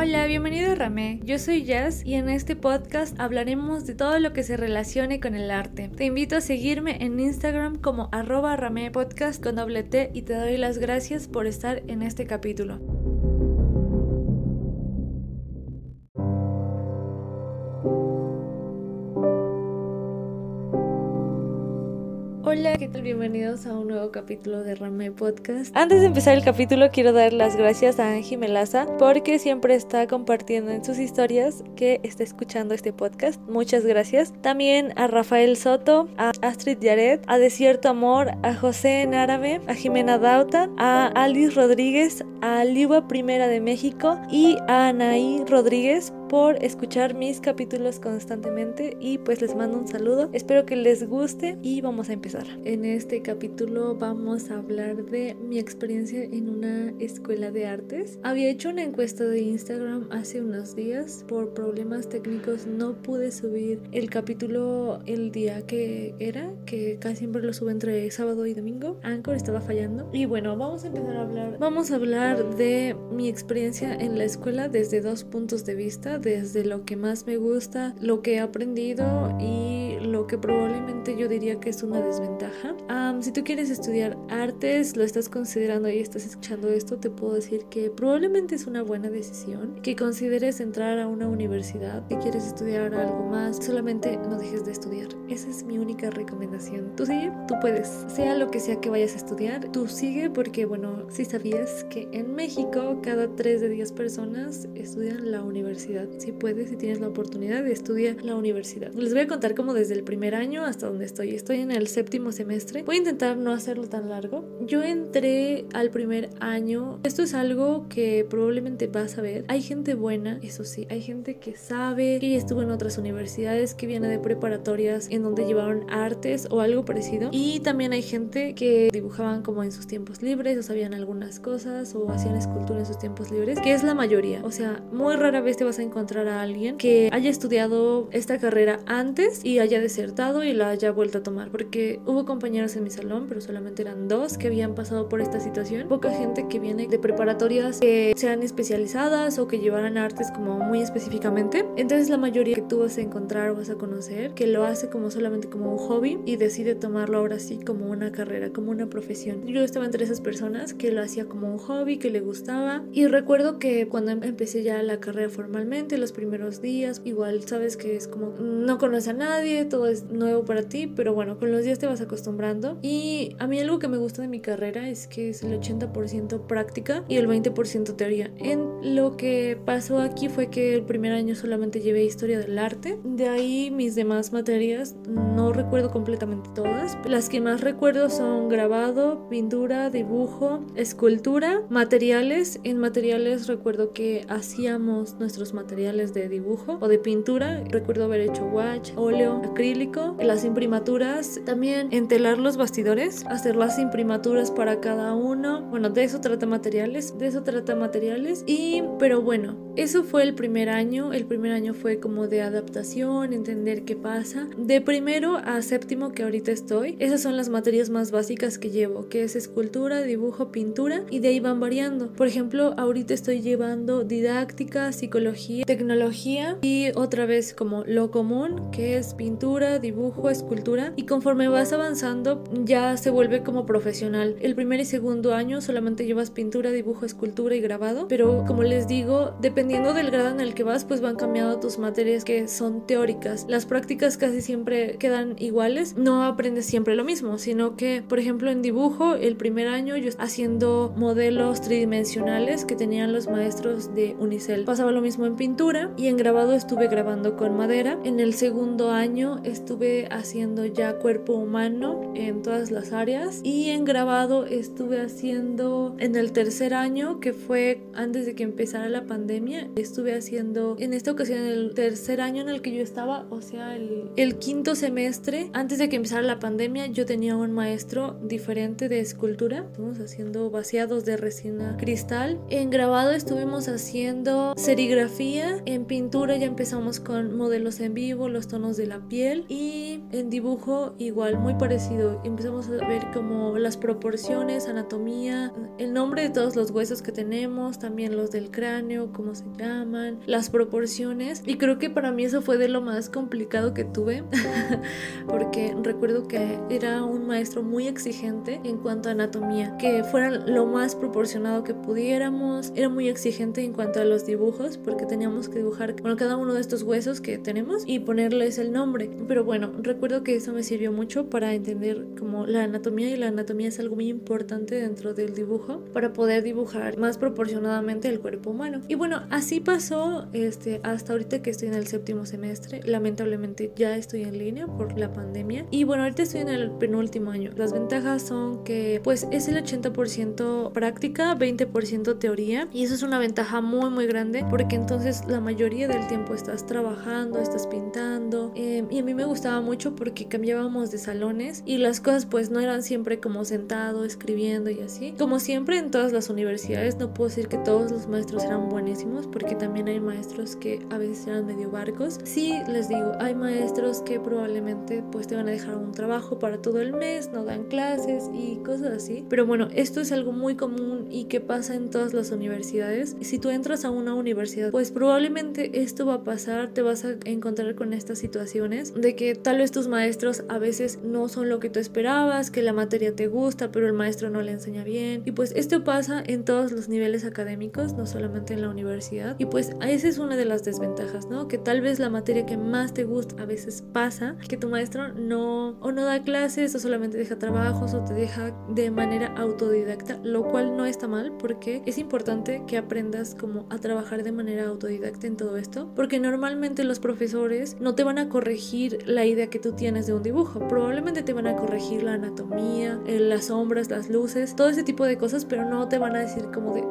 Hola, bienvenido a Ramé. Yo soy Jazz y en este podcast hablaremos de todo lo que se relacione con el arte. Te invito a seguirme en Instagram como arroba Ramé Podcast con doble T y te doy las gracias por estar en este capítulo. Hola, ¿qué tal? Bienvenidos a un nuevo capítulo de Rame Podcast. Antes de empezar el capítulo, quiero dar las gracias a Angie Melaza porque siempre está compartiendo en sus historias que está escuchando este podcast. Muchas gracias. También a Rafael Soto, a Astrid Yaret, a Desierto Amor, a José en árabe, a Jimena Dauta, a Alice Rodríguez, a Liwa Primera de México y a Anaí Rodríguez por escuchar mis capítulos constantemente y pues les mando un saludo. Espero que les guste y vamos a empezar. En este capítulo vamos a hablar de mi experiencia en una escuela de artes. Había hecho una encuesta de Instagram hace unos días. Por problemas técnicos no pude subir el capítulo el día que era, que casi siempre lo subo entre sábado y domingo. Anchor estaba fallando. Y bueno, vamos a empezar a hablar. Vamos a hablar de mi experiencia en la escuela desde dos puntos de vista desde lo que más me gusta, lo que he aprendido y lo que probablemente yo diría que es una desventaja. si tú quieres estudiar artes, lo estás considerando y estás escuchando esto, te puedo decir que probablemente es una buena decisión, que consideres entrar a una universidad, si quieres estudiar algo más, solamente no dejes de estudiar. Esa es mi única recomendación. Tú sigue, tú puedes, sea lo que sea que vayas a estudiar, tú sigue porque bueno, si sabías que en México cada 3 de 10 personas estudian la universidad si puedes, si tienes la oportunidad de estudiar la universidad. Les voy a contar como desde el primer año hasta donde estoy. Estoy en el séptimo semestre. Voy a intentar no hacerlo tan largo. Yo entré al primer año. Esto es algo que probablemente vas a ver. Hay gente buena, eso sí. Hay gente que sabe, que estuvo en otras universidades, que viene de preparatorias en donde llevaron artes o algo parecido. Y también hay gente que dibujaban como en sus tiempos libres o sabían algunas cosas o hacían escultura en sus tiempos libres, que es la mayoría. O sea, muy rara vez te vas a encontrar a alguien que haya estudiado esta carrera antes y haya desertado y la haya vuelto a tomar, porque hubo compañeros en mi salón, pero solamente eran dos que habían pasado por esta situación. Poca gente que viene de preparatorias que sean especializadas o que llevaran artes como muy específicamente. Entonces la mayoría que tú vas a encontrar o vas a conocer que lo hace como solamente como un hobby y decide tomarlo ahora sí como una carrera, como una profesión. Yo estaba entre esas personas que lo hacía como un hobby, que le gustaba y recuerdo que cuando empecé ya la carrera formalmente los primeros días, igual sabes que es como no conoces a nadie, todo es nuevo para ti, pero bueno, con los días te vas acostumbrando. Y a mí algo que me gusta de mi carrera es que es el 80% práctica y el 20% teoría. En lo que pasó aquí fue que el primer año solamente llevé historia del arte, de ahí mis demás materias no recuerdo completamente todas. Las que más recuerdo son grabado, pintura, dibujo, escultura, materiales. En materiales recuerdo que hacíamos nuestros materiales de dibujo o de pintura. Recuerdo haber hecho watch, óleo, acrílico, las imprimaturas, también entelar los bastidores, hacer las imprimaturas para cada uno. Bueno, de eso trata materiales, de eso trata materiales. Y, pero bueno, eso fue el primer año. El primer año fue como de adaptación, entender qué pasa. De primero a séptimo que ahorita estoy, esas son las materias más básicas que llevo, que es escultura, dibujo, pintura y de ahí van variando. Por ejemplo, ahorita estoy llevando didáctica, psicología, tecnología y otra vez como lo común que es pintura, dibujo, escultura y conforme vas avanzando ya se vuelve como profesional. El primer y segundo año solamente llevas pintura, dibujo, escultura y grabado, pero como les digo, dependiendo del grado en el que vas pues van cambiando tus materias que son teóricas. Las prácticas casi siempre quedan iguales, no aprendes siempre lo mismo, sino que por ejemplo en dibujo el primer año yo haciendo modelos tridimensionales que tenían los maestros de Unicel. Pasaba lo mismo en pintura y en grabado estuve grabando con madera. En el segundo año estuve haciendo ya cuerpo humano en todas las áreas y en grabado estuve haciendo en el tercer año que fue antes de que empezara la pandemia estuve haciendo en esta ocasión el tercer año en el que yo estaba o sea el, el quinto semestre antes de que empezara la pandemia yo tenía un maestro diferente de escultura. Estuvimos haciendo vaciados de resina cristal. En grabado estuvimos haciendo serigrafía. En pintura ya empezamos con modelos en vivo, los tonos de la piel. Y en dibujo igual, muy parecido. Empezamos a ver como las proporciones, anatomía, el nombre de todos los huesos que tenemos, también los del cráneo, cómo se llaman, las proporciones. Y creo que para mí eso fue de lo más complicado que tuve, porque recuerdo que era un maestro muy exigente en cuanto a anatomía, que fuera lo más proporcionado que pudiéramos. Era muy exigente en cuanto a los dibujos, porque teníamos que dibujar bueno, cada uno de estos huesos que tenemos y ponerles el nombre. Pero bueno, recuerdo que eso me sirvió mucho para entender como la anatomía y la anatomía es algo muy importante dentro del dibujo para poder dibujar más proporcionadamente el cuerpo humano. Y bueno, así pasó este, hasta ahorita que estoy en el séptimo semestre. Lamentablemente ya estoy en línea por la pandemia. Y bueno, ahorita estoy en el penúltimo año. Las ventajas son que pues es el 80% práctica, 20% teoría. Y eso es una ventaja muy muy grande porque entonces la mayoría del tiempo estás trabajando, estás pintando. Em, y a mí me gustaba mucho porque cambiábamos de salones y las cosas pues no eran siempre como sentado, escribiendo y así. Como siempre en todas las universidades, no puedo decir que todos los maestros eran buenísimos porque también hay maestros que a veces eran medio barcos. Sí, les digo, hay maestros que probablemente pues te van a dejar un trabajo para todo el mes, no dan clases y cosas así. Pero bueno, esto es algo muy común y que pasa en todas las universidades. Si tú entras a una universidad, pues probablemente esto va a pasar, te vas a encontrar con estas situaciones de que tal vez tus maestros a veces no son lo que tú esperabas, que la materia te gusta, pero el maestro no le enseña bien. Y pues esto pasa en todos los niveles académicos, no solamente en la universidad. Y pues esa es una de las desventajas, ¿no? Que tal vez la materia que más te gusta a veces pasa, que tu maestro no o no da clases o solamente deja trabajos o te deja de manera autodidacta, lo cual no está mal porque es importante que aprendas como a trabajar de manera autodidacta en todo esto, porque normalmente los profesores no te van a corregir la idea que tú tienes de un dibujo, probablemente te van a corregir la anatomía, eh, las sombras, las luces, todo ese tipo de cosas, pero no te van a decir como de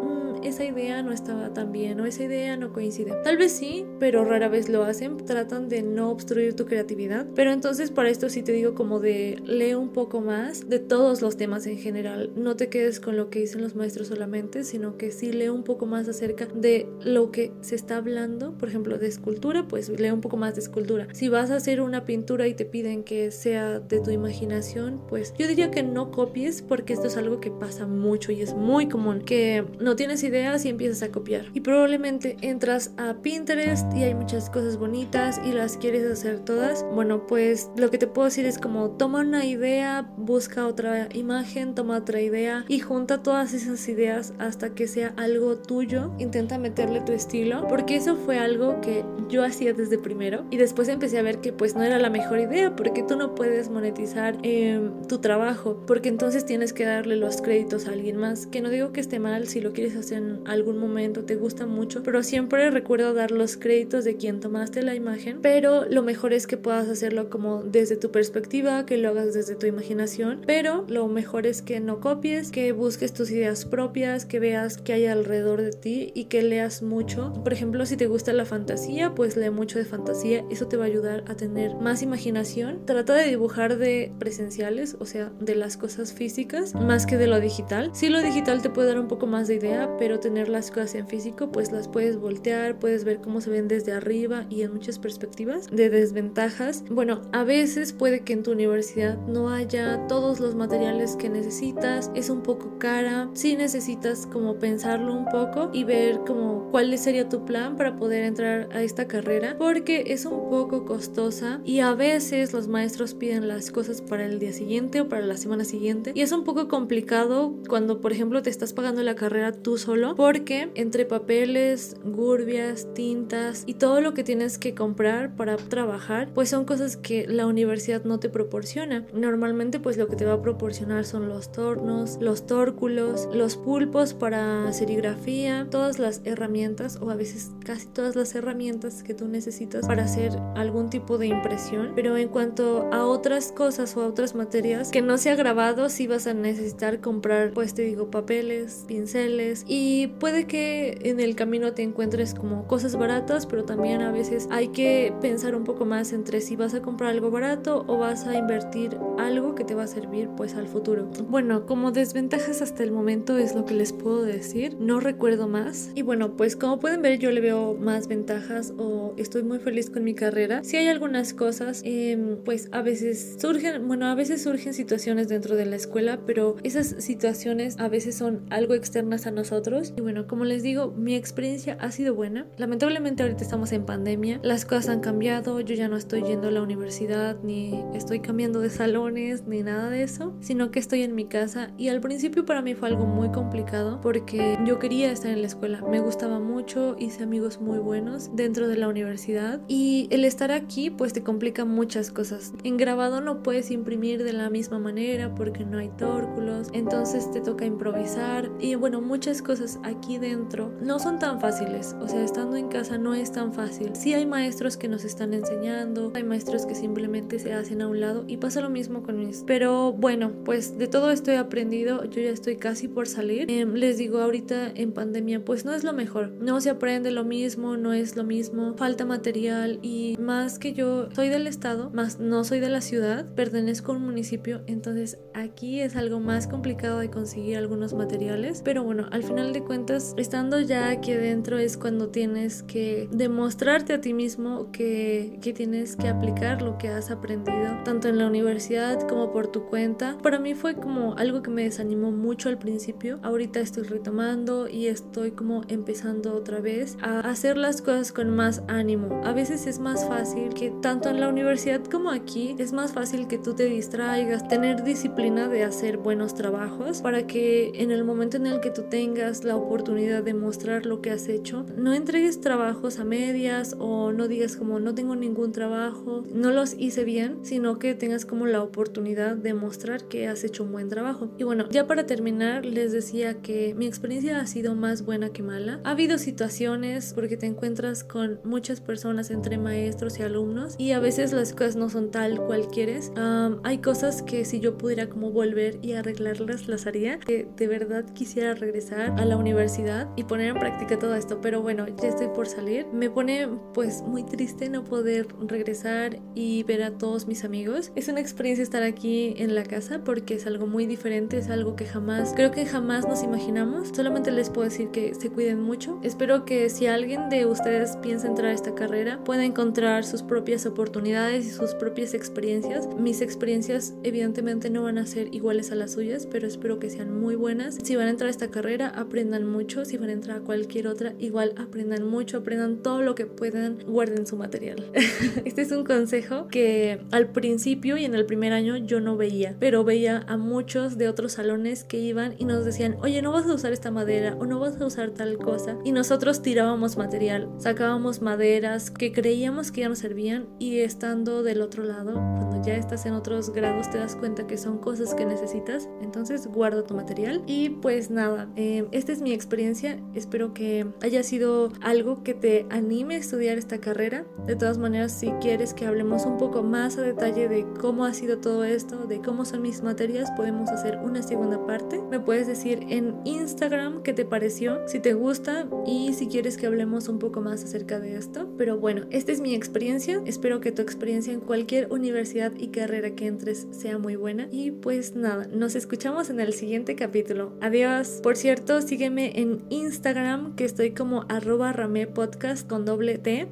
esa idea no estaba tan bien o esa idea no coincide. Tal vez sí, pero rara vez lo hacen, tratan de no obstruir tu creatividad. Pero entonces para esto sí te digo como de lee un poco más de todos los temas en general. No te quedes con lo que dicen los maestros solamente, sino que sí lee un poco más acerca de lo que se está hablando. Por ejemplo, de escultura, pues lee un poco más de escultura. Si vas a hacer una pintura y te piden que sea de tu imaginación, pues yo diría que no copies porque esto es algo que pasa mucho y es muy común. Que no tienes ideas y empiezas a copiar. Y probablemente entras a Pinterest y hay muchas cosas bonitas y las quieres hacer todas. Bueno, pues lo que te puedo decir es como toma una idea, busca otra imagen, toma otra idea y junta todas esas ideas hasta que sea algo tuyo. Intenta meterle tu estilo, porque eso fue algo que yo hacía desde primero y después empecé a ver que pues no era la mejor idea porque tú no puedes monetizar em, tu trabajo, porque entonces tienes que darle los créditos a alguien más, que no digo que esté mal si lo quieres hacer en algún momento te gusta mucho, pero siempre recuerdo dar los créditos de quien tomaste la imagen, pero lo mejor es que puedas hacerlo como desde tu perspectiva, que lo hagas desde tu imaginación, pero lo mejor es que no copies, que busques tus ideas propias, que veas qué hay alrededor de ti y que leas mucho. Por ejemplo, si te gusta la fantasía, pues lee mucho de fantasía, eso te va a ayudar a tener más imaginación. Trata de dibujar de presenciales, o sea, de las cosas físicas, más que de lo digital. Si lo digital te puede dar un poco más de idea, pero pero tener las cosas en físico pues las puedes voltear, puedes ver cómo se ven desde arriba y en muchas perspectivas de desventajas. Bueno, a veces puede que en tu universidad no haya todos los materiales que necesitas, es un poco cara, si necesitas como pensarlo un poco y ver como cuál sería tu plan para poder entrar a esta carrera porque es un poco costosa y a veces los maestros piden las cosas para el día siguiente o para la semana siguiente y es un poco complicado cuando por ejemplo te estás pagando la carrera tú solo porque entre papeles, gurbias, tintas y todo lo que tienes que comprar para trabajar, pues son cosas que la universidad no te proporciona. Normalmente pues lo que te va a proporcionar son los tornos, los tórculos, los pulpos para serigrafía, todas las herramientas o a veces casi todas las herramientas que tú necesitas para hacer algún tipo de impresión. Pero en cuanto a otras cosas o a otras materias que no sea grabado, sí vas a necesitar comprar pues te digo papeles, pinceles y y puede que en el camino te encuentres como cosas baratas, pero también a veces hay que pensar un poco más entre si vas a comprar algo barato o vas a invertir algo que te va a servir pues al futuro. Bueno, como desventajas hasta el momento es lo que les puedo decir, no recuerdo más. Y bueno, pues como pueden ver yo le veo más ventajas o estoy muy feliz con mi carrera. Si hay algunas cosas, em, pues a veces surgen, bueno, a veces surgen situaciones dentro de la escuela, pero esas situaciones a veces son algo externas a nosotros Y bueno, como les digo, mi experiencia ha sido buena. Lamentablemente ahorita estamos en pandemia, las cosas han cambiado, yo ya no estoy yendo a la universidad, ni estoy cambiando de salones, ni nada de eso, sino que estoy en mi casa. Y al principio para mí fue algo muy complicado porque yo quería estar en la escuela, me gustaba mucho, hice amigos muy buenos dentro de la universidad. Y el estar aquí pues te complica muchas cosas. En grabado no puedes imprimir de la misma manera porque no hay tórculos, entonces te toca improvisar. Y bueno, muchas cosas aquí dentro no son tan fáciles, o sea, estando en casa no es tan fácil. Sí hay maestros que nos están enseñando, hay maestros que simplemente se hacen a un lado y pasa lo mismo con mis. Pero bueno, pues de todo esto he aprendido, yo ya estoy casi por salir. Em, les digo, ahorita en pandemia pues no es lo mejor, no se aprende lo mismo, no es lo mismo, falta material y más que yo soy del estado, más no soy de la ciudad, pertenezco a un municipio, entonces aquí es algo más complicado de conseguir algunos materiales, pero bueno, al final de cuentas, estando ya aquí adentro es cuando tienes que demostrarte a ti mismo que, que tienes que aplicar lo que has aprendido, tanto en la universidad como por tu cuenta. Para mí fue como algo que me desanimó mucho al principio, ahorita estoy retomando y estoy como empezando otra vez a hacer las cosas con más ánimo. A veces es más fácil que tanto en la universidad como aquí es más fácil que tú te distraigas, tener disciplina de hacer buenos trabajos para que en el momento en el que tú tengas la oportunidad de mostrar lo que has hecho, no entregues trabajos a medias o no digas como no tengo ningún trabajo, no los hice bien, sino que tengas como la oportunidad de mostrar que has hecho un buen trabajo. Y bueno, ya para terminar les decía que mi experiencia ha sido más buena que mala. Ha habido situaciones porque te encuentras con muchas personas entre maestros y alumnos y a veces las cosas no son tal cual quieres. hay cosas que si yo pudiera como volver y arreglarlas las haría. Que de verdad quisiera regresar a la universidad y poner en práctica todo esto, pero bueno, ya estoy por salir. Me pone pues muy triste no poder regresar y ver a todos mis amigos. Es una experiencia estar aquí en la casa porque es algo muy diferente, es algo que jamás, creo que jamás nos imaginamos. Solamente les puedo decir que se cuiden mucho. Espero que si alguien de ustedes piensa entrar a esta carrera, pueda encontrar sus propias oportunidades y sus propias experiencias. Mis experiencias evidentemente no van a ser iguales a las suyas, pero espero que sean muy buenas. Si van a entrar a esta carrera, aprendan mucho. Si van a entrar a cualquier otra, igual aprendan mucho, aprendan todo lo que puedan, guarden su material. este es un consejo que al principio y en el primer año yo no veía, pero veía a muchos de otros salones que iban y nos decían, oye, no vas a usar esta madera o no vas a usar tal cosa. Y nosotros tirábamos material, sacábamos maderas que creíamos que ya nos servían y estando del otro lado, cuando ya estás en otros grados te das cuenta que son cosas que necesitas, entonces guarda tu material. Y pues nada, eh, esta es mi experiencia, espero que haya sido algo que te anime a estudiar esta carrera. De todas maneras, si quieres que hablemos un poco más a detalle de cómo ha sido todo esto, de cómo son mis materias, podemos hacer una segunda parte. Me puedes decir en Instagram qué te pareció, si te gusta y si quieres que hablemos un poco más acerca de esto. Pero bueno, esta es mi experiencia. Espero que tu experiencia en cualquier universidad y carrera que entres sea muy buena. Y pues nada, nos escuchamos en el siguiente capítulo. Adiós. Por cierto, sígueme en Instagram que estoy como arroba ramepodcast con doble T.